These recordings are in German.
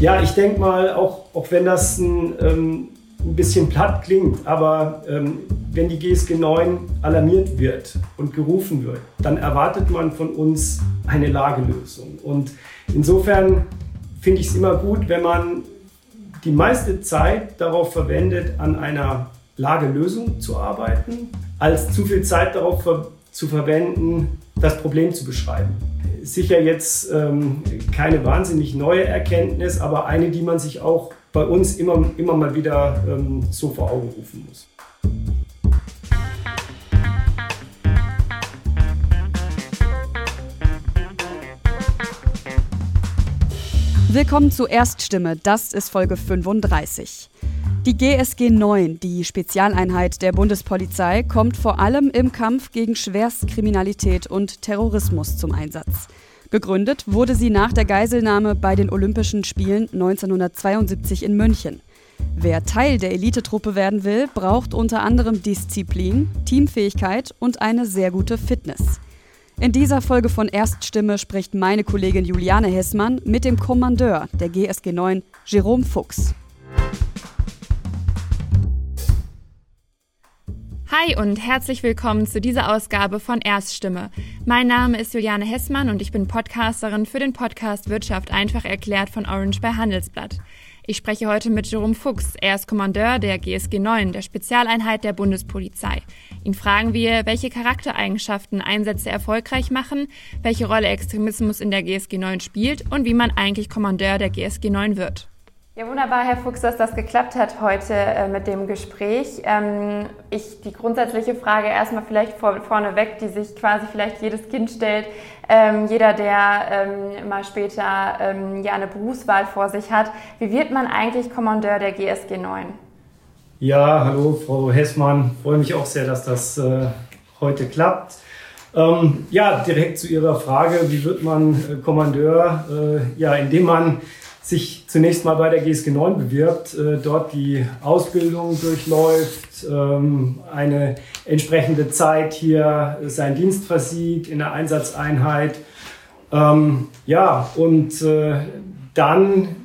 Ja, ich denke mal, auch, auch wenn das ein, ähm, ein bisschen platt klingt, aber ähm, wenn die GSG 9 alarmiert wird und gerufen wird, dann erwartet man von uns eine Lagelösung. Und insofern finde ich es immer gut, wenn man die meiste Zeit darauf verwendet, an einer Lagelösung zu arbeiten, als zu viel Zeit darauf ver zu verwenden, das Problem zu beschreiben. Sicher jetzt ähm, keine wahnsinnig neue Erkenntnis, aber eine, die man sich auch bei uns immer, immer mal wieder ähm, so vor Augen rufen muss. Willkommen zu Erststimme, das ist Folge 35. Die GSG 9, die Spezialeinheit der Bundespolizei, kommt vor allem im Kampf gegen Schwerstkriminalität und Terrorismus zum Einsatz. Gegründet wurde sie nach der Geiselnahme bei den Olympischen Spielen 1972 in München. Wer Teil der Elitetruppe werden will, braucht unter anderem Disziplin, Teamfähigkeit und eine sehr gute Fitness. In dieser Folge von Erststimme spricht meine Kollegin Juliane Hessmann mit dem Kommandeur der GSG 9, Jerome Fuchs. Hi und herzlich willkommen zu dieser Ausgabe von Erststimme. Mein Name ist Juliane Hessmann und ich bin Podcasterin für den Podcast Wirtschaft einfach erklärt von Orange bei Handelsblatt. Ich spreche heute mit Jerome Fuchs. Er ist Kommandeur der GSG 9, der Spezialeinheit der Bundespolizei. Ihn fragen wir, welche Charaktereigenschaften Einsätze erfolgreich machen, welche Rolle Extremismus in der GSG 9 spielt und wie man eigentlich Kommandeur der GSG 9 wird. Ja, wunderbar, Herr Fuchs, dass das geklappt hat heute äh, mit dem Gespräch. Ähm, ich die grundsätzliche Frage erstmal vielleicht vor, vorneweg, die sich quasi vielleicht jedes Kind stellt. Ähm, jeder, der ähm, mal später ähm, ja eine Berufswahl vor sich hat. Wie wird man eigentlich Kommandeur der GSG 9? Ja, hallo, Frau Hessmann. Freue mich auch sehr, dass das äh, heute klappt. Ähm, ja, direkt zu Ihrer Frage, wie wird man äh, Kommandeur? Äh, ja, indem man sich zunächst mal bei der GSG 9 bewirbt, äh, dort die Ausbildung durchläuft, ähm, eine entsprechende Zeit hier seinen Dienst versieht in der Einsatzeinheit. Ähm, ja, und äh, dann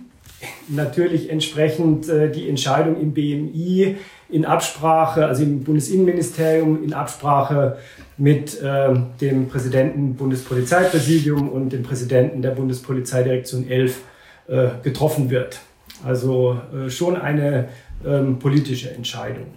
natürlich entsprechend äh, die Entscheidung im BMI in Absprache, also im Bundesinnenministerium in Absprache mit äh, dem Präsidenten Bundespolizeipräsidium und dem Präsidenten der Bundespolizeidirektion 11 äh, getroffen wird. Also äh, schon eine ähm, politische Entscheidung.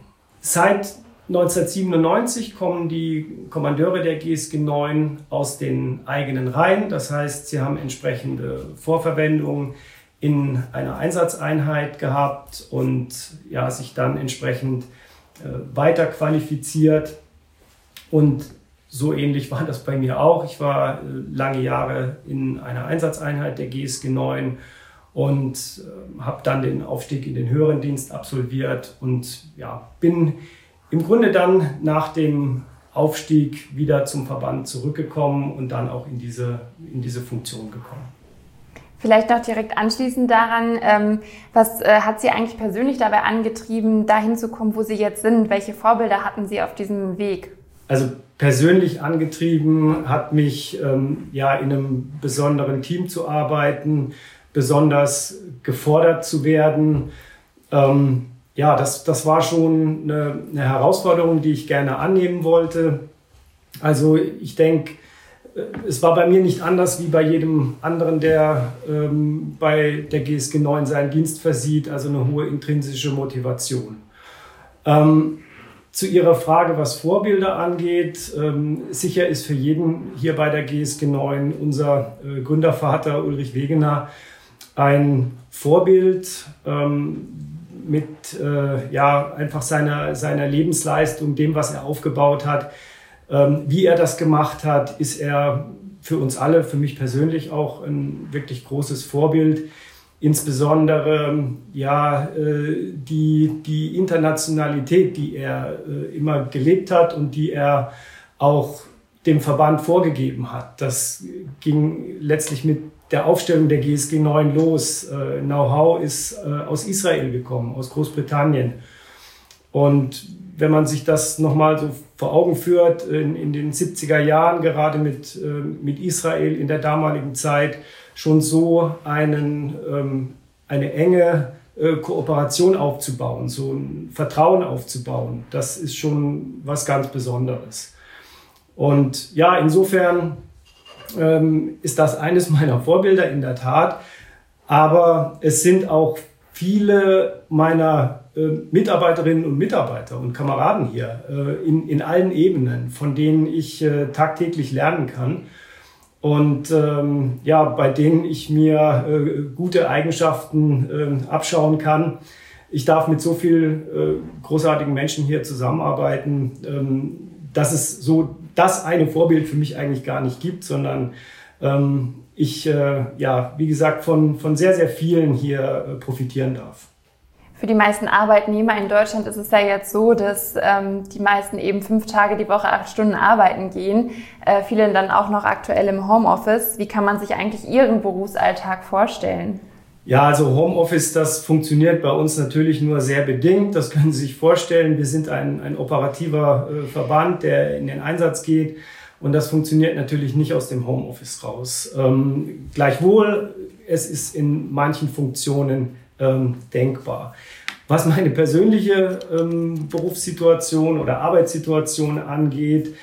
Seit 1997 kommen die Kommandeure der GSG 9 aus den eigenen Reihen. Das heißt, sie haben entsprechende Vorverwendungen in einer Einsatzeinheit gehabt und ja, sich dann entsprechend äh, weiter qualifiziert. Und so ähnlich war das bei mir auch. Ich war äh, lange Jahre in einer Einsatzeinheit der GSG 9 und äh, habe dann den Aufstieg in den höheren Dienst absolviert und ja, bin im Grunde dann nach dem Aufstieg wieder zum Verband zurückgekommen und dann auch in diese, in diese Funktion gekommen. Vielleicht noch direkt anschließend daran, ähm, was äh, hat Sie eigentlich persönlich dabei angetrieben, dahin zu kommen, wo Sie jetzt sind? Welche Vorbilder hatten Sie auf diesem Weg? Also persönlich angetrieben hat mich ähm, ja in einem besonderen Team zu arbeiten, besonders gefordert zu werden. Ähm, ja, das, das war schon eine, eine, Herausforderung, die ich gerne annehmen wollte. Also ich denke, äh, es war bei mir nicht anders wie bei jedem anderen, der ähm, bei der GSG 9 seinen Dienst versieht, also eine hohe intrinsische Motivation. Ähm, zu Ihrer Frage, was Vorbilder angeht, ähm, sicher ist für jeden hier bei der GSG 9 unser äh, Gründervater Ulrich Wegener ein Vorbild ähm, mit äh, ja, einfach seiner, seiner Lebensleistung, dem, was er aufgebaut hat. Ähm, wie er das gemacht hat, ist er für uns alle, für mich persönlich auch ein wirklich großes Vorbild. Insbesondere ja, äh, die, die Internationalität, die er äh, immer gelebt hat und die er auch dem Verband vorgegeben hat. Das ging letztlich mit der Aufstellung der GSG 9 los. Äh, Know-how ist äh, aus Israel gekommen, aus Großbritannien. Und wenn man sich das nochmal so vor Augen führt, in, in, den 70er Jahren, gerade mit, äh, mit Israel in der damaligen Zeit, schon so einen ähm, eine enge Kooperation aufzubauen, so ein Vertrauen aufzubauen. Das ist schon was ganz Besonderes. Und ja, insofern ähm, ist das eines meiner Vorbilder in der Tat. Aber es sind auch viele meiner äh, Mitarbeiterinnen und Mitarbeiter und Kameraden hier äh, in, in allen Ebenen, von denen ich äh, tagtäglich lernen kann und ähm, ja, bei denen ich mir äh, gute Eigenschaften äh, abschauen kann. Ich darf mit so vielen äh, großartigen Menschen hier zusammenarbeiten, ähm, dass es so das eine Vorbild für mich eigentlich gar nicht gibt, sondern ähm, ich, äh, ja, wie gesagt, von, von sehr, sehr vielen hier äh, profitieren darf. Für die meisten Arbeitnehmer in Deutschland ist es ja jetzt so, dass ähm, die meisten eben fünf Tage die Woche acht Stunden arbeiten gehen, äh, viele dann auch noch aktuell im Homeoffice. Wie kann man sich eigentlich Ihren Berufsalltag vorstellen? Ja, also Homeoffice, das funktioniert bei uns natürlich nur sehr bedingt. Das können Sie sich vorstellen. Wir sind ein, ein operativer äh, Verband, der in den Einsatz geht. Und das funktioniert natürlich nicht aus dem Homeoffice raus. Ähm, gleichwohl, es ist in manchen Funktionen ähm, denkbar. Was meine persönliche ähm, Berufssituation oder Arbeitssituation angeht,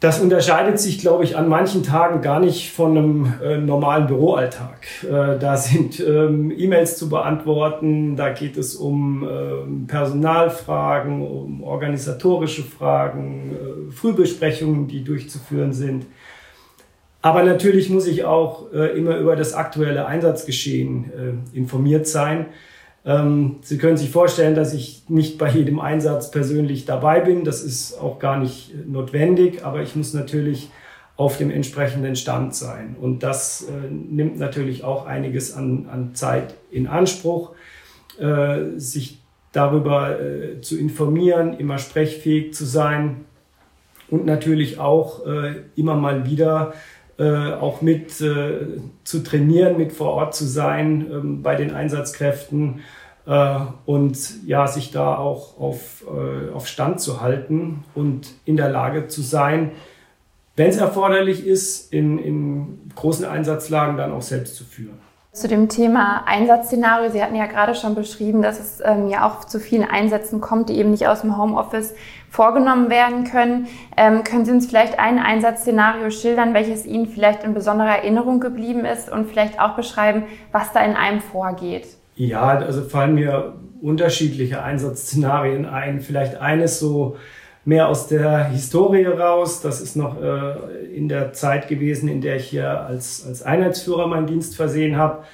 das unterscheidet sich, glaube ich, an manchen Tagen gar nicht von einem äh, normalen Büroalltag. Äh, da sind ähm, E-Mails zu beantworten, da geht es um äh, Personalfragen, um organisatorische Fragen, äh, Frühbesprechungen, die durchzuführen sind. Aber natürlich muss ich auch äh, immer über das aktuelle Einsatzgeschehen äh, informiert sein. Ähm, Sie können sich vorstellen, dass ich nicht bei jedem Einsatz persönlich dabei bin. Das ist auch gar nicht notwendig, aber ich muss natürlich auf dem entsprechenden Stand sein. Und das äh, nimmt natürlich auch einiges an, an Zeit in Anspruch, äh, sich darüber äh, zu informieren, immer sprechfähig zu sein und natürlich auch äh, immer mal wieder äh, auch mit äh, zu trainieren, mit vor Ort zu sein ähm, bei den Einsatzkräften äh, und ja, sich da auch auf, äh, auf Stand zu halten und in der Lage zu sein, wenn es erforderlich ist, in, in großen Einsatzlagen dann auch selbst zu führen. Zu dem Thema Einsatzszenario, Sie hatten ja gerade schon beschrieben, dass es ähm, ja auch zu vielen Einsätzen kommt, die eben nicht aus dem Homeoffice vorgenommen werden können. Ähm, können Sie uns vielleicht ein Einsatzszenario schildern, welches Ihnen vielleicht in besonderer Erinnerung geblieben ist und vielleicht auch beschreiben, was da in einem vorgeht? Ja, also fallen mir unterschiedliche Einsatzszenarien ein. Vielleicht eines so mehr aus der Historie raus. Das ist noch äh, in der Zeit gewesen, in der ich hier als, als Einheitsführer meinen Dienst versehen habe.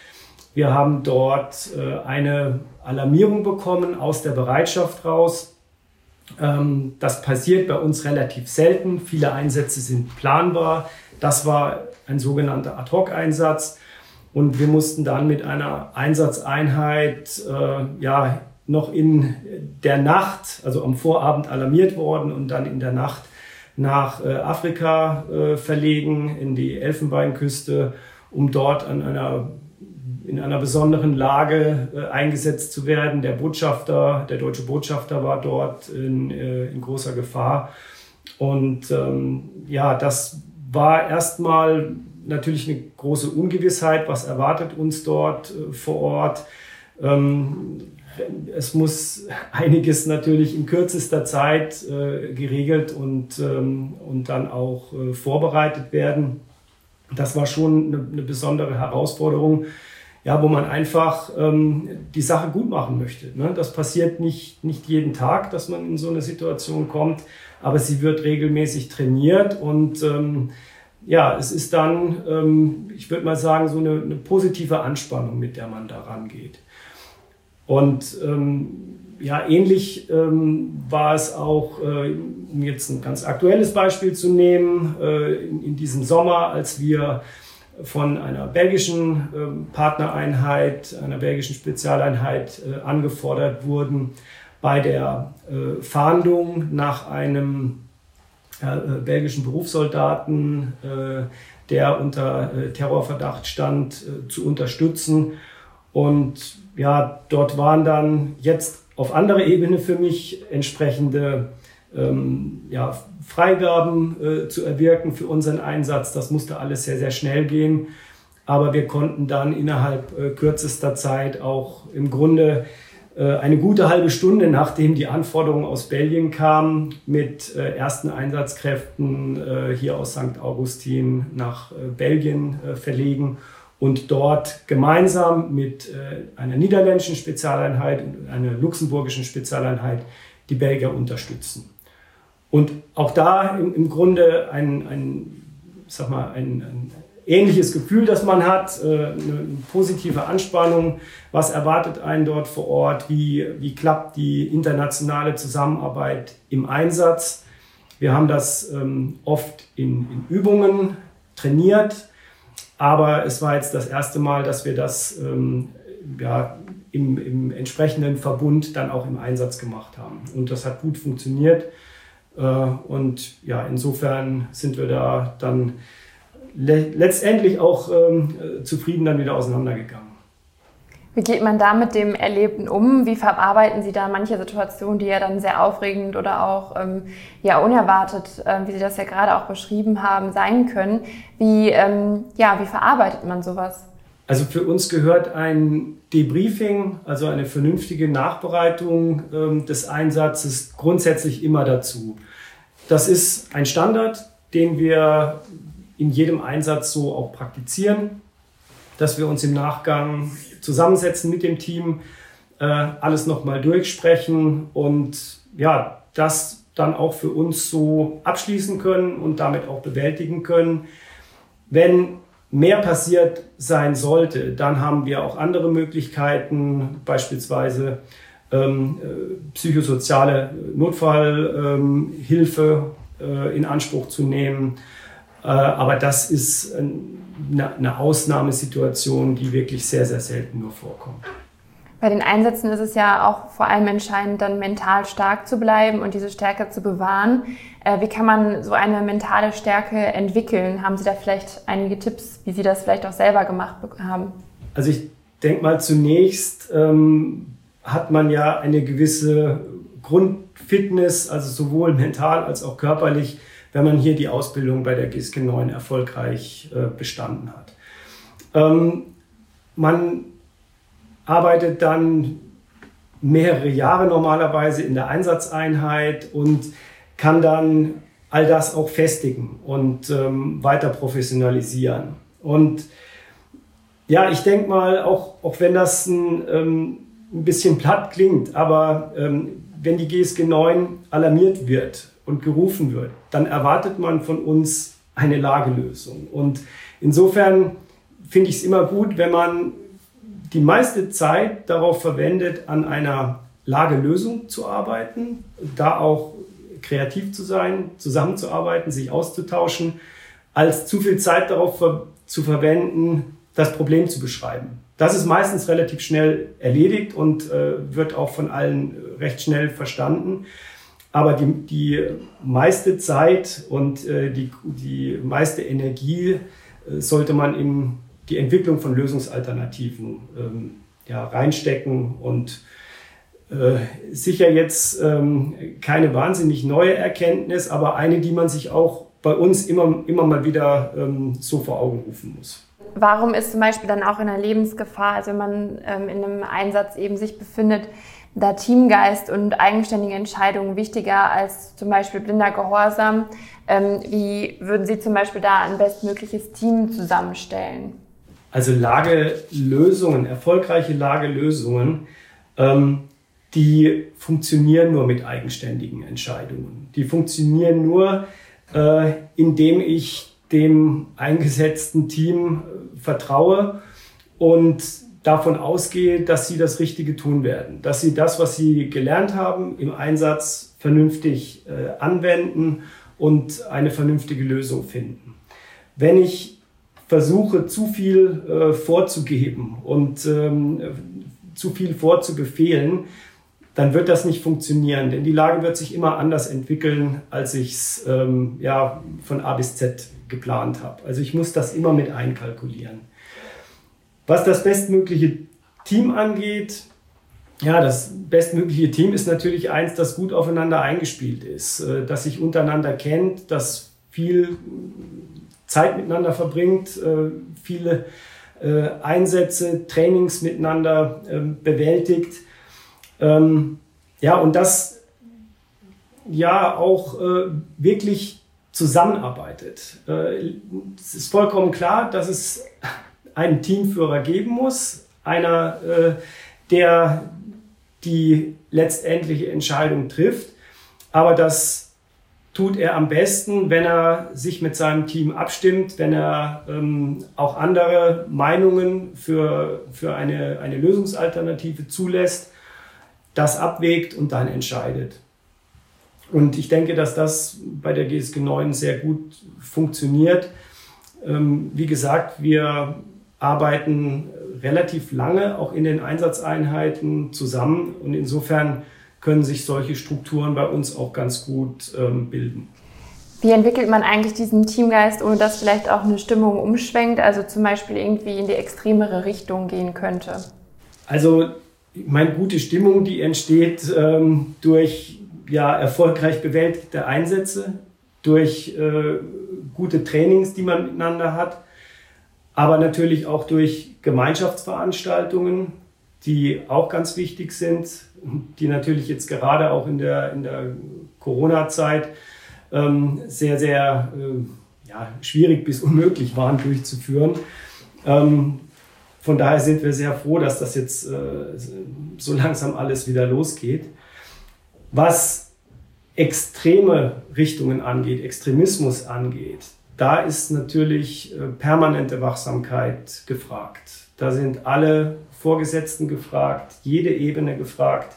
Wir haben dort äh, eine Alarmierung bekommen aus der Bereitschaft raus. Ähm, das passiert bei uns relativ selten. Viele Einsätze sind planbar. Das war ein sogenannter Ad-Hoc-Einsatz. Und wir mussten dann mit einer Einsatzeinheit äh, ja, noch in der Nacht, also am Vorabend alarmiert worden und dann in der Nacht nach äh, Afrika äh, verlegen, in die Elfenbeinküste, um dort an einer, in einer besonderen Lage äh, eingesetzt zu werden. Der Botschafter, der deutsche Botschafter war dort in, in großer Gefahr. Und ähm, ja, das war erstmal natürlich eine große Ungewissheit, was erwartet uns dort vor Ort. Ähm, es muss einiges natürlich in kürzester Zeit äh, geregelt und, ähm, und dann auch äh, vorbereitet werden. Das war schon eine, eine, besondere Herausforderung, ja, wo man einfach ähm, die Sache gut machen möchte. Ne? Das passiert nicht, nicht jeden Tag, dass man in so eine Situation kommt, aber sie wird regelmäßig trainiert und ähm, ja, es ist dann, ähm, ich würde mal sagen, so eine, eine positive Anspannung, mit der man da rangeht. Und ähm, ja, ähnlich ähm, war es auch, äh, um jetzt ein ganz aktuelles Beispiel zu nehmen, äh, in, in, diesem Sommer, als wir von einer belgischen äh, Partnereinheit, einer belgischen Spezialeinheit äh, angefordert wurden, bei der äh, Fahndung nach einem äh, belgischen Berufssoldaten, der unter Terrorverdacht stand, zu unterstützen. Und ja, dort waren dann jetzt auf anderer Ebene für mich entsprechende ähm, ja, Freigaben äh, zu erwirken für unseren Einsatz. Das musste alles sehr, sehr schnell gehen. aber wir konnten dann innerhalb äh, kürzester Zeit auch im Grunde äh, eine gute halbe Stunde, nachdem die Anforderungen aus Belgien kamen, mit äh, ersten Einsatzkräften äh, hier aus St. Augustin nach Belgien verlegen und dort gemeinsam mit einer niederländischen Spezialeinheit und einer luxemburgischen Spezialeinheit die Belgier unterstützen. Und auch da im, im Grunde ein, ein, sag mal, ein, ein ähnliches Gefühl, das man hat, äh, eine positive Anspannung. Was erwartet einen dort vor Ort? Wie, wie klappt die internationale Zusammenarbeit im Einsatz? Wir haben das ähm, oft in, in Übungen trainiert, aber es war jetzt das erste Mal, dass wir das ähm, ja, im, im entsprechenden Verbund dann auch im Einsatz gemacht haben. Und das hat gut funktioniert. Äh, und ja, insofern sind wir da dann le letztendlich auch ähm, äh, zufrieden dann wieder auseinandergegangen. Wie geht man da mit dem Erlebten um? Wie verarbeiten Sie da manche Situationen, die ja dann sehr aufregend oder auch ähm, ja, unerwartet, äh, wie Sie das ja gerade auch beschrieben haben, sein können? Wie, ähm, ja, wie verarbeitet man sowas? Also für uns gehört ein Debriefing, also eine vernünftige Nachbereitung ähm, des Einsatzes grundsätzlich immer dazu. Das ist ein Standard, den wir in jedem Einsatz so auch praktizieren, dass wir uns im Nachgang zusammensetzen mit dem Team, äh, alles nochmal durchsprechen und ja, das dann auch für uns so abschließen können und damit auch bewältigen können. Wenn mehr passiert sein sollte, dann haben wir auch andere Möglichkeiten, beispielsweise ähm, äh, psychosoziale Notfallhilfe ähm, äh, in Anspruch zu nehmen aber das ist eine Ausnahmesituation, die wirklich sehr, sehr selten nur vorkommt. Bei den Einsätzen ist es ja auch vor allem entscheidend, dann mental stark zu bleiben und diese Stärke zu bewahren. Äh, wie kann man so eine mentale Stärke entwickeln? Haben Sie da vielleicht einige Tipps, wie Sie das vielleicht auch selber gemacht haben? Also ich denke mal, zunächst ähm, hat man ja eine gewisse Grundfitness, also sowohl mental als auch körperlich, wenn man hier die Ausbildung bei der GISK 9 erfolgreich äh, bestanden hat. Ähm, man arbeitet dann mehrere Jahre normalerweise in der Einsatzeinheit und kann dann all das auch festigen und ähm, weiter professionalisieren. Und ja, ich denke mal, auch, auch wenn das ein, ähm, ein bisschen platt klingt, aber ähm, wenn die GSG 9 alarmiert wird und gerufen wird, dann erwartet man von uns eine Lagelösung. Und insofern finde ich es immer gut, wenn man die meiste Zeit darauf verwendet, an einer Lagelösung zu arbeiten, da auch kreativ zu sein, zusammenzuarbeiten, sich auszutauschen, als zu viel Zeit darauf ver zu verwenden, das Problem zu beschreiben. Das ist meistens relativ schnell erledigt und äh, wird auch von allen recht schnell verstanden. Aber die, die meiste Zeit und äh, die, die meiste Energie äh, sollte man in die Entwicklung von Lösungsalternativen ähm, ja, reinstecken und äh, sicher jetzt ähm, keine wahnsinnig neue Erkenntnis, aber eine, die man sich auch bei uns immer, immer mal wieder ähm, so vor Augen rufen muss. Warum ist zum Beispiel dann auch in einer Lebensgefahr, also wenn man ähm, in einem Einsatz eben sich befindet, da Teamgeist und eigenständige Entscheidungen wichtiger als zum Beispiel blinder Gehorsam. Ähm, wie würden Sie zum Beispiel da ein bestmögliches Team zusammenstellen? Also Lagelösungen, erfolgreiche Lagelösungen, ähm, die funktionieren nur mit eigenständigen Entscheidungen. Die funktionieren nur, äh, indem ich dem eingesetzten Team äh, vertraue und davon ausgehe, dass sie das Richtige tun werden, dass sie das, was sie gelernt haben, im Einsatz vernünftig äh, anwenden und eine vernünftige Lösung finden. Wenn ich versuche, zu viel äh, vorzugeben und ähm, zu viel vorzubefehlen, dann wird das nicht funktionieren, denn die Lage wird sich immer anders entwickeln, als ich es ähm, ja, von A bis Z geplant habe. Also ich muss das immer mit einkalkulieren. Was das bestmögliche Team angeht, ja, das bestmögliche Team ist natürlich eins, das gut aufeinander eingespielt ist, äh, das sich untereinander kennt, das viel Zeit miteinander verbringt, äh, viele äh, Einsätze, Trainings miteinander äh, bewältigt. Ähm, ja, und das ja auch wirklich zusammenarbeitet. Es ist vollkommen klar, dass es einen Teamführer geben muss, einer, äh, der die letztendliche Entscheidung trifft. Aber das tut er am besten, wenn er sich mit seinem Team abstimmt, wenn er ähm, auch andere Meinungen für, für eine, eine Lösungsalternative zulässt, das abwägt und dann entscheidet. Und ich denke, dass das bei der GSG 9 sehr gut funktioniert. Ähm, wie gesagt, wir arbeiten relativ lange auch in den Einsatzeinheiten zusammen und insofern können sich solche Strukturen bei uns auch ganz gut ähm, bilden. Wie entwickelt man eigentlich diesen Teamgeist, ohne dass vielleicht auch eine Stimmung umschwenkt, also zum Beispiel irgendwie in die extremere Richtung gehen könnte? Also, ich meine, gute Stimmung, die entsteht ähm, durch ja, erfolgreich bewältigte Einsätze, durch äh, gute Trainings, die man miteinander hat, aber natürlich auch durch Gemeinschaftsveranstaltungen, die auch ganz wichtig sind, die natürlich jetzt gerade auch in der, in der Corona-Zeit ähm, sehr, sehr äh, ja, schwierig bis unmöglich waren durchzuführen. Ähm, von daher sind wir sehr froh, dass das jetzt äh, so langsam alles wieder losgeht. Was extreme Richtungen angeht, Extremismus angeht, da ist natürlich äh, permanente Wachsamkeit gefragt. Da sind alle Vorgesetzten gefragt, jede Ebene gefragt.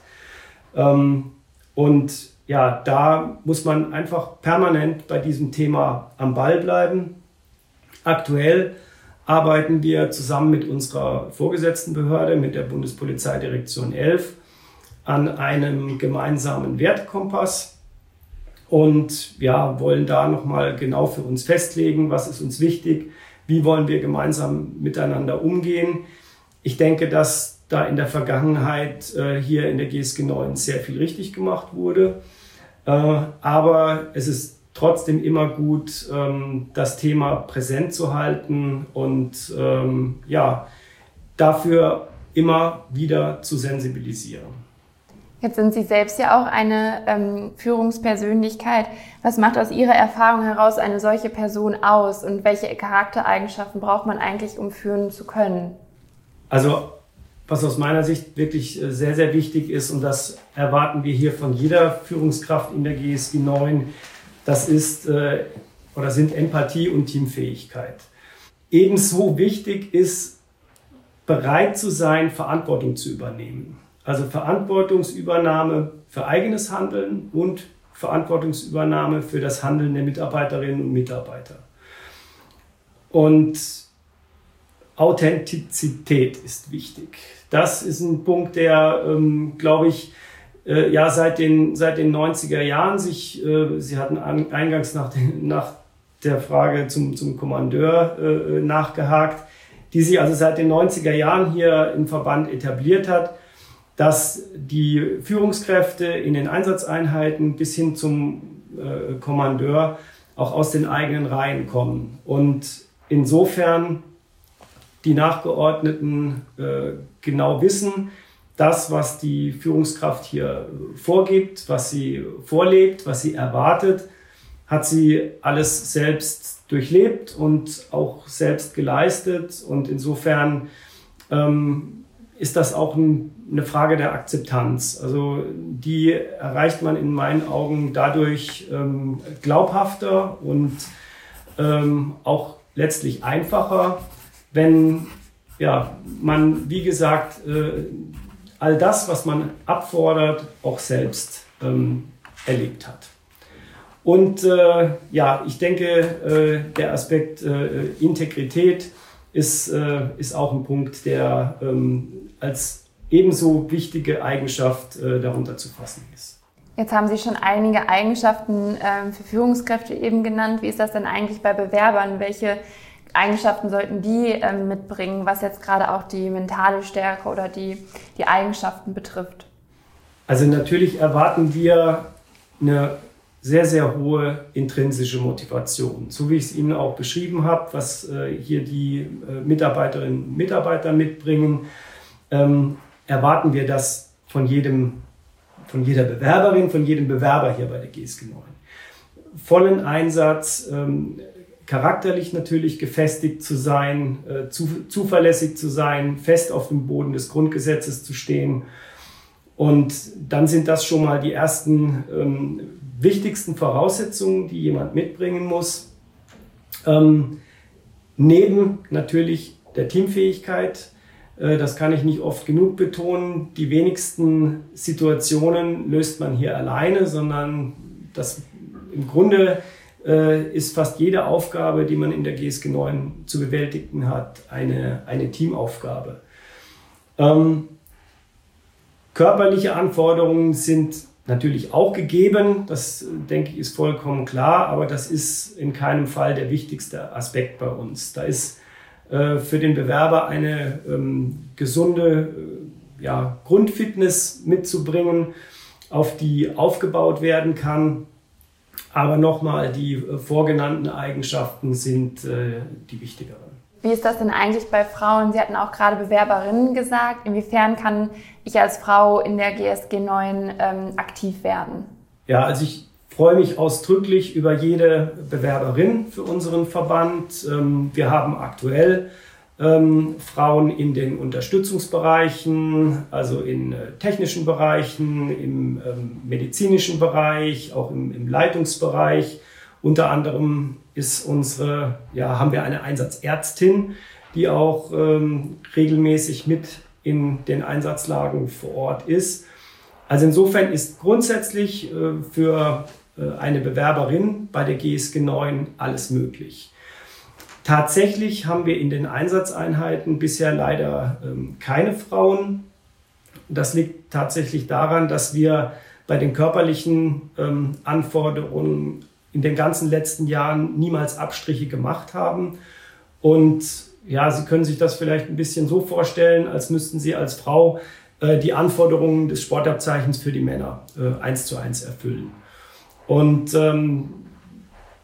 Ähm, und ja, da muss man einfach permanent bei diesem Thema am Ball bleiben. Aktuell arbeiten wir zusammen mit unserer vorgesetzten Behörde, mit der Bundespolizeidirektion 11, an einem gemeinsamen Wertkompass und ja, wollen da nochmal genau für uns festlegen, was ist uns wichtig, wie wollen wir gemeinsam miteinander umgehen. Ich denke, dass da in der Vergangenheit äh, hier in der GSG 9 sehr viel richtig gemacht wurde. Äh, aber es ist trotzdem immer gut, ähm, das Thema präsent zu halten und ähm, ja, dafür immer wieder zu sensibilisieren. Jetzt sind Sie selbst ja auch eine ähm, Führungspersönlichkeit. Was macht aus Ihrer Erfahrung heraus eine solche Person aus und welche Charaktereigenschaften braucht man eigentlich, um führen zu können? Also was aus meiner Sicht wirklich äh, sehr, sehr wichtig ist und das erwarten wir hier von jeder Führungskraft in der GSG 9, das ist äh, oder sind Empathie und Teamfähigkeit. Ebenso wichtig ist, bereit zu sein, Verantwortung zu übernehmen. Also Verantwortungsübernahme für eigenes Handeln und Verantwortungsübernahme für das Handeln der Mitarbeiterinnen und Mitarbeiter. Und Authentizität ist wichtig. Das ist ein Punkt, der, ähm, glaube ich, äh, ja seit den, seit den 90er Jahren sich, äh, Sie hatten an, eingangs nach, den, nach der Frage zum, zum Kommandeur äh, nachgehakt, die sich also seit den 90er Jahren hier im Verband etabliert hat dass die Führungskräfte in den Einsatzeinheiten bis hin zum äh, Kommandeur auch aus den eigenen Reihen kommen. Und insofern die Nachgeordneten äh, genau wissen, das, was die Führungskraft hier vorgibt, was sie vorlebt, was sie erwartet, hat sie alles selbst durchlebt und auch selbst geleistet. Und insofern ähm, ist das auch ein, eine Frage der Akzeptanz. Also die erreicht man in meinen Augen dadurch ähm, glaubhafter und ähm, auch letztlich einfacher, wenn ja, man, wie gesagt, äh, all das, was man abfordert, auch selbst ähm, erlebt hat. Und äh, ja, ich denke, äh, der Aspekt äh, Integrität ist, äh, ist auch ein Punkt, der ähm, als ebenso wichtige Eigenschaft äh, darunter zu fassen ist. Jetzt haben Sie schon einige Eigenschaften äh, für Führungskräfte eben genannt. Wie ist das denn eigentlich bei Bewerbern? Welche Eigenschaften sollten die ähm, mitbringen, was jetzt gerade auch die mentale Stärke oder die, die Eigenschaften betrifft? Also natürlich erwarten wir eine sehr, sehr hohe intrinsische Motivation. So wie ich es Ihnen auch beschrieben habe, was äh, hier die äh, Mitarbeiterinnen und Mitarbeiter mitbringen, ähm, erwarten wir das von jedem, von jeder Bewerberin, von jedem Bewerber hier bei der GSG 9. Vollen Einsatz, ähm, charakterlich natürlich gefestigt zu sein, äh, zu, zuverlässig zu sein, fest auf dem Boden des Grundgesetzes zu stehen. Und dann sind das schon mal die ersten ähm, wichtigsten Voraussetzungen, die jemand mitbringen muss. Ähm, neben natürlich der Teamfähigkeit, äh, das kann ich nicht oft genug betonen, die wenigsten Situationen löst man hier alleine, sondern das im Grunde äh, ist fast jede Aufgabe, die man in der GSG 9 zu bewältigen hat, eine, eine Teamaufgabe. Ähm, körperliche Anforderungen sind natürlich auch gegeben, das denke ich ist vollkommen klar, aber das ist in keinem Fall der wichtigste Aspekt bei uns. Da ist äh, für den Bewerber eine ähm, gesunde äh, ja, Grundfitness mitzubringen, auf die aufgebaut werden kann. Aber nochmal, die äh, vorgenannten Eigenschaften sind äh, die wichtigeren. Wie ist das denn eigentlich bei Frauen? Sie hatten auch gerade Bewerberinnen gesagt. Inwiefern kann ich als Frau in der GSG 9 ähm, aktiv werden? Ja, also ich freue mich ausdrücklich über jede Bewerberin für unseren Verband. Ähm, wir haben aktuell ähm, Frauen in den Unterstützungsbereichen, also in äh, technischen Bereichen, im ähm, medizinischen Bereich, auch im, im, Leitungsbereich. Unter anderem ist unsere, ja, haben wir eine Einsatzärztin, die auch ähm, regelmäßig mit in den Einsatzlagen vor Ort ist. Also insofern ist grundsätzlich äh, für äh, eine Bewerberin bei der GSG 9 alles möglich. Tatsächlich haben wir in den Einsatzeinheiten bisher leider ähm, keine Frauen. Das liegt tatsächlich daran, dass wir bei den körperlichen ähm, Anforderungen in den ganzen letzten Jahren niemals Abstriche gemacht haben. Und ja, Sie können sich das vielleicht ein bisschen so vorstellen, als müssten Sie als Frau äh, die Anforderungen des Sportabzeichens für die Männer äh, eins zu eins erfüllen. Und ähm,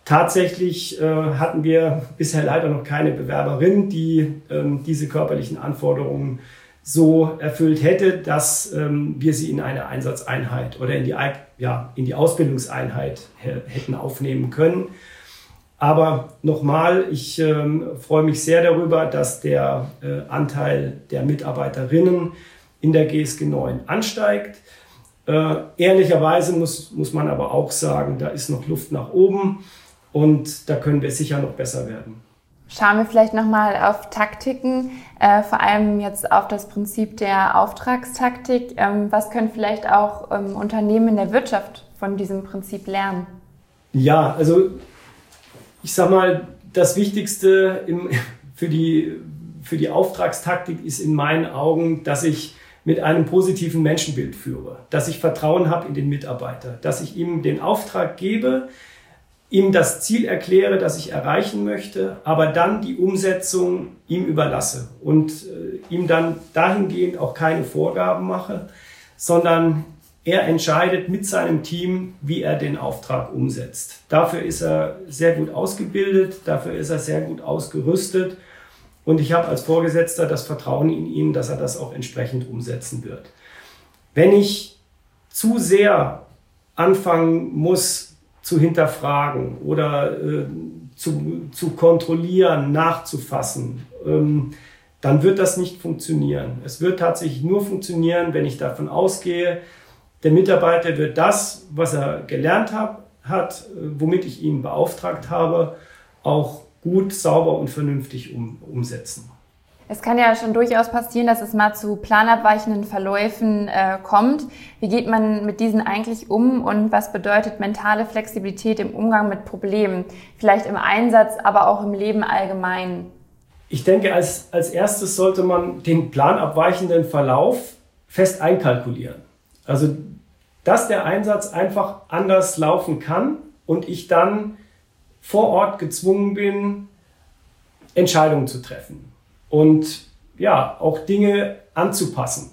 Tatsächlich äh, hatten wir bisher leider noch keine Bewerberin, die ähm, diese körperlichen Anforderungen so erfüllt hätte, dass ähm, wir sie in eine Einsatzeinheit oder in die, ja, in die Ausbildungseinheit hätten aufnehmen können. Aber nochmal, ich ähm, freue mich sehr darüber, dass der äh, Anteil der Mitarbeiterinnen in der GSG 9 ansteigt. Äh, ehrlicherweise muss, muss man aber auch sagen, da ist noch Luft nach oben. Und da können wir sicher noch besser werden. Schauen wir vielleicht nochmal auf Taktiken, äh, vor allem jetzt auf das Prinzip der Auftragstaktik. Ähm, was können vielleicht auch ähm, Unternehmen in der Wirtschaft von diesem Prinzip lernen? Ja, also ich sag mal, das Wichtigste im, für, die, für die Auftragstaktik ist in meinen Augen, dass ich mit einem positiven Menschenbild führe, dass ich Vertrauen habe in den Mitarbeiter, dass ich ihm den Auftrag gebe, ihm das Ziel erkläre, das ich erreichen möchte, aber dann die Umsetzung ihm überlasse und äh, ihm dann dahingehend auch keine Vorgaben mache, sondern er entscheidet mit seinem Team, wie er den Auftrag umsetzt. Dafür ist er sehr gut ausgebildet, dafür ist er sehr gut ausgerüstet und ich habe als Vorgesetzter das Vertrauen in ihn, dass er das auch entsprechend umsetzen wird. Wenn ich zu sehr anfangen muss, zu hinterfragen oder äh, zu, zu kontrollieren, nachzufassen, ähm, dann wird das nicht funktionieren. Es wird tatsächlich nur funktionieren, wenn ich davon ausgehe, der Mitarbeiter wird das, was er gelernt hab, hat, äh, womit ich ihn beauftragt habe, auch gut, sauber und vernünftig um, umsetzen. Es kann ja schon durchaus passieren, dass es mal zu planabweichenden Verläufen äh, kommt. Wie geht man mit diesen eigentlich um und was bedeutet mentale Flexibilität im Umgang mit Problemen? Vielleicht im Einsatz, aber auch im Leben allgemein. Ich denke, als, als erstes sollte man den planabweichenden Verlauf fest einkalkulieren. Also, dass der Einsatz einfach anders laufen kann und ich dann vor Ort gezwungen bin, Entscheidungen zu treffen und ja, auch Dinge anzupassen.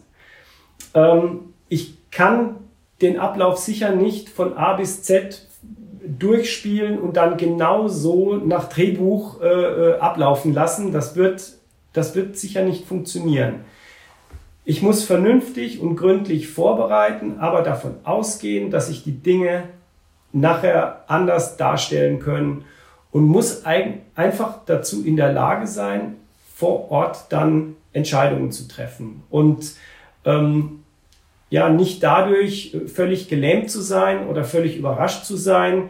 Ähm, ich kann den Ablauf sicher nicht von A bis Z durchspielen und dann genau so nach Drehbuch äh, äh, ablaufen lassen. Das wird, das wird sicher nicht funktionieren. Ich muss vernünftig und gründlich vorbereiten, aber davon ausgehen, dass sich die Dinge nachher anders darstellen können und muss ein, einfach dazu in der Lage sein, vor Ort dann Entscheidungen zu treffen. Und ähm, ja nicht dadurch äh, völlig gelähmt zu sein oder völlig überrascht zu sein,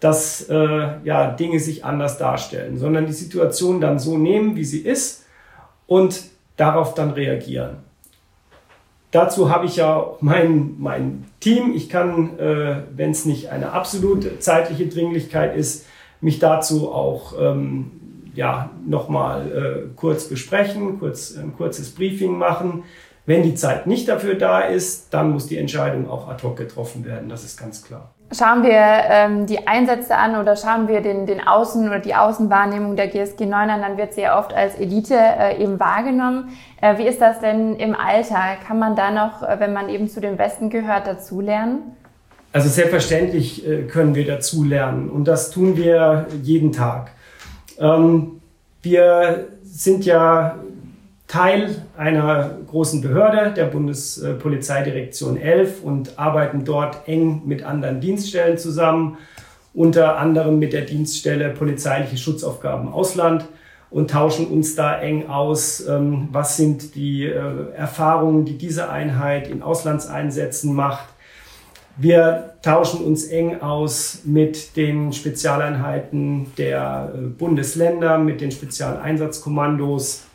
dass äh, ja Dinge sich anders darstellen, sondern die Situation dann so nehmen, wie sie ist und darauf dann reagieren. Dazu habe ich ja mein, mein Team. Ich kann, äh, wenn es nicht eine absolute zeitliche Dringlichkeit ist, mich dazu auch ähm, ja, nochmal äh, kurz besprechen, kurz, ein kurzes Briefing machen. Wenn die Zeit nicht dafür da ist, dann muss die Entscheidung auch ad hoc getroffen werden. Das ist ganz klar. Schauen wir ähm, die Einsätze an oder schauen wir den, den Außen- oder die Außenwahrnehmung der GSG 9 an, dann wird sie ja oft als Elite äh, eben wahrgenommen. Äh, wie ist das denn im Alter? Kann man da noch, äh, wenn man eben zu dem Westen gehört, dazulernen? Also selbstverständlich äh, können wir dazulernen und das tun wir jeden Tag. Ähm, wir sind ja Teil einer großen Behörde, der Bundespolizeidirektion 11 und arbeiten dort eng mit anderen Dienststellen zusammen, unter anderem mit der Dienststelle Polizeiliche Schutzaufgaben Ausland und tauschen uns da eng aus, ähm, was sind die äh, Erfahrungen, die diese Einheit in Auslandseinsätzen macht. Wir tauschen uns eng aus mit den Spezialeinheiten der äh, Bundesländer, mit den Spezialeinsatzkommandos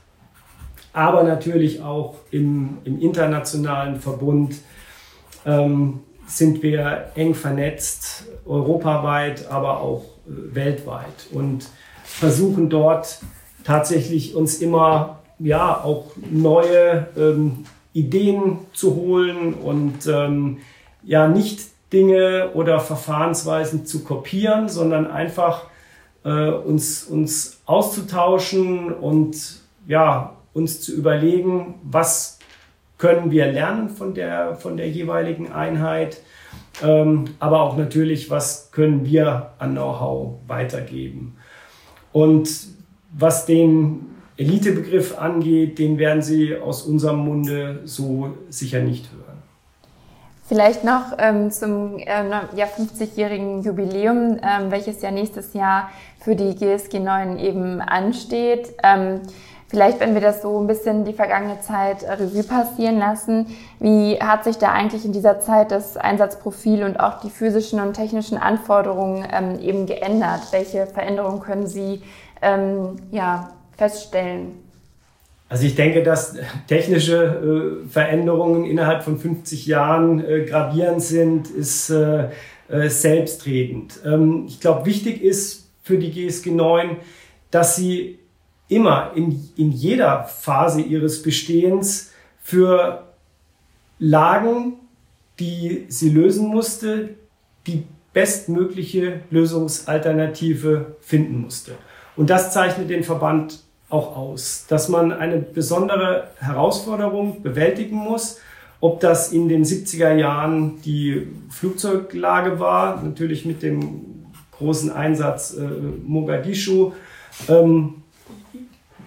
aber natürlich auch im, im internationalen Verbund ähm, sind wir eng vernetzt, europaweit, aber auch äh, weltweit und versuchen dort tatsächlich uns immer ja auch neue ähm, Ideen zu holen und ähm, ja nicht Dinge oder Verfahrensweisen zu kopieren, sondern einfach äh, uns, uns auszutauschen und ja, uns zu überlegen, was können wir lernen von der, von der jeweiligen Einheit, ähm, aber auch natürlich, was können wir an Know-how weitergeben. Und was den Elitebegriff angeht, den werden Sie aus unserem Munde so sicher nicht hören. Vielleicht noch ähm, zum äh, ja, 50-jährigen Jubiläum, ähm, welches ja nächstes Jahr für die GSG 9 eben ansteht. Ähm, Vielleicht, wenn wir das so ein bisschen die vergangene Zeit Revue passieren lassen, wie hat sich da eigentlich in dieser Zeit das Einsatzprofil und auch die physischen und technischen Anforderungen ähm, eben geändert? Welche Veränderungen können Sie ähm, ja, feststellen? Also ich denke, dass technische äh, Veränderungen innerhalb von 50 Jahren äh, gravierend sind, ist äh, äh selbstredend. Ähm, ich glaube, wichtig ist für die GSG 9, dass sie immer in, in jeder Phase ihres Bestehens für Lagen, die sie lösen musste, die bestmögliche Lösungsalternative finden musste. Und das zeichnet den Verband auch aus, dass man eine besondere Herausforderung bewältigen muss. Ob das in den 70er Jahren die Flugzeuglage war, natürlich mit dem großen Einsatz äh, Mogadischu, ähm,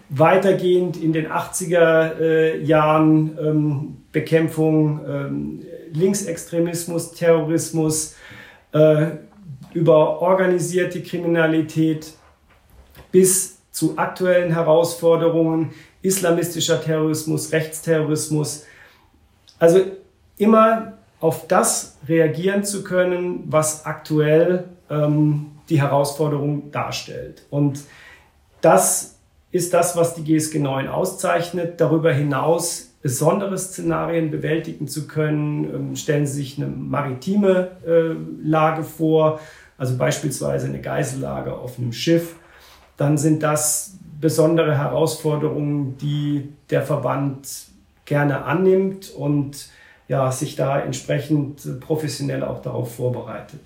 weitergehend in den 80er äh, Jahren ähm, Bekämpfung ähm, Linksextremismus, Terrorismus, äh, über organisierte Kriminalität bis zu aktuellen Herausforderungen, islamistischer Terrorismus, Rechtsterrorismus. Also immer auf das reagieren zu können, was aktuell ähm, die Herausforderung darstellt. Und das ist das, was die GSG 9 auszeichnet. Darüber hinaus besondere Szenarien bewältigen zu können. Ähm, stellen Sie sich eine maritime äh, Lage vor, also beispielsweise eine Geisellage auf einem Schiff. Dann sind das besondere Herausforderungen, die der Verband gerne annimmt und ja, sich da entsprechend professionell auch darauf vorbereitet.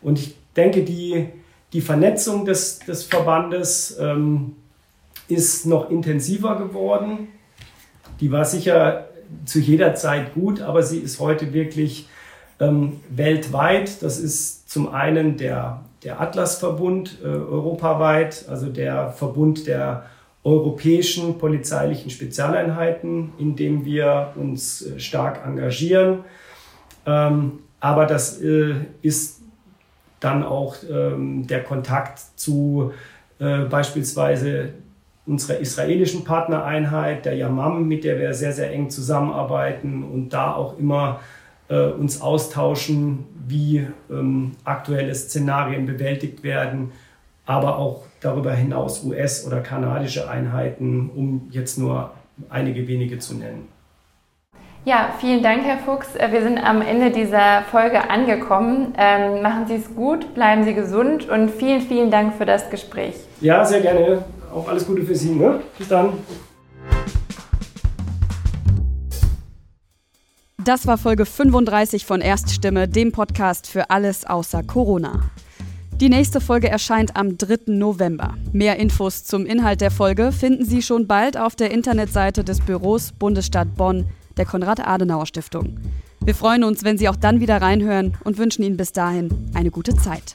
Und ich denke, die, die Vernetzung des, des Verbandes ähm, ist noch intensiver geworden. Die war sicher zu jeder Zeit gut, aber sie ist heute wirklich ähm, weltweit. Das ist zum einen der, der Atlas-Verbund äh, europaweit, also der Verbund der europäischen polizeilichen Spezialeinheiten, in dem wir uns äh, stark engagieren. Ähm, aber das äh, ist dann auch ähm, der Kontakt zu äh, beispielsweise unserer israelischen Partnereinheit, der Yamam, mit der wir sehr, sehr eng zusammenarbeiten und da auch immer äh, uns austauschen, wie ähm, aktuelle Szenarien bewältigt werden, aber auch darüber hinaus US- oder kanadische Einheiten, um jetzt nur einige wenige zu nennen. Ja, vielen Dank, Herr Fuchs. Äh, wir sind am Ende dieser Folge angekommen. Ähm, machen Sie es gut, bleiben Sie gesund und vielen, vielen Dank für das Gespräch. Ja, sehr gerne. Auch alles Gute für Sie. Ne? Bis dann. Das war Folge 35 von Erststimme, dem Podcast für alles außer Corona. Die nächste Folge erscheint am 3. November. Mehr Infos zum Inhalt der Folge finden Sie schon bald auf der Internetseite des Büros Bundesstadt Bonn der Konrad-Adenauer-Stiftung. Wir freuen uns, wenn Sie auch dann wieder reinhören und wünschen Ihnen bis dahin eine gute Zeit.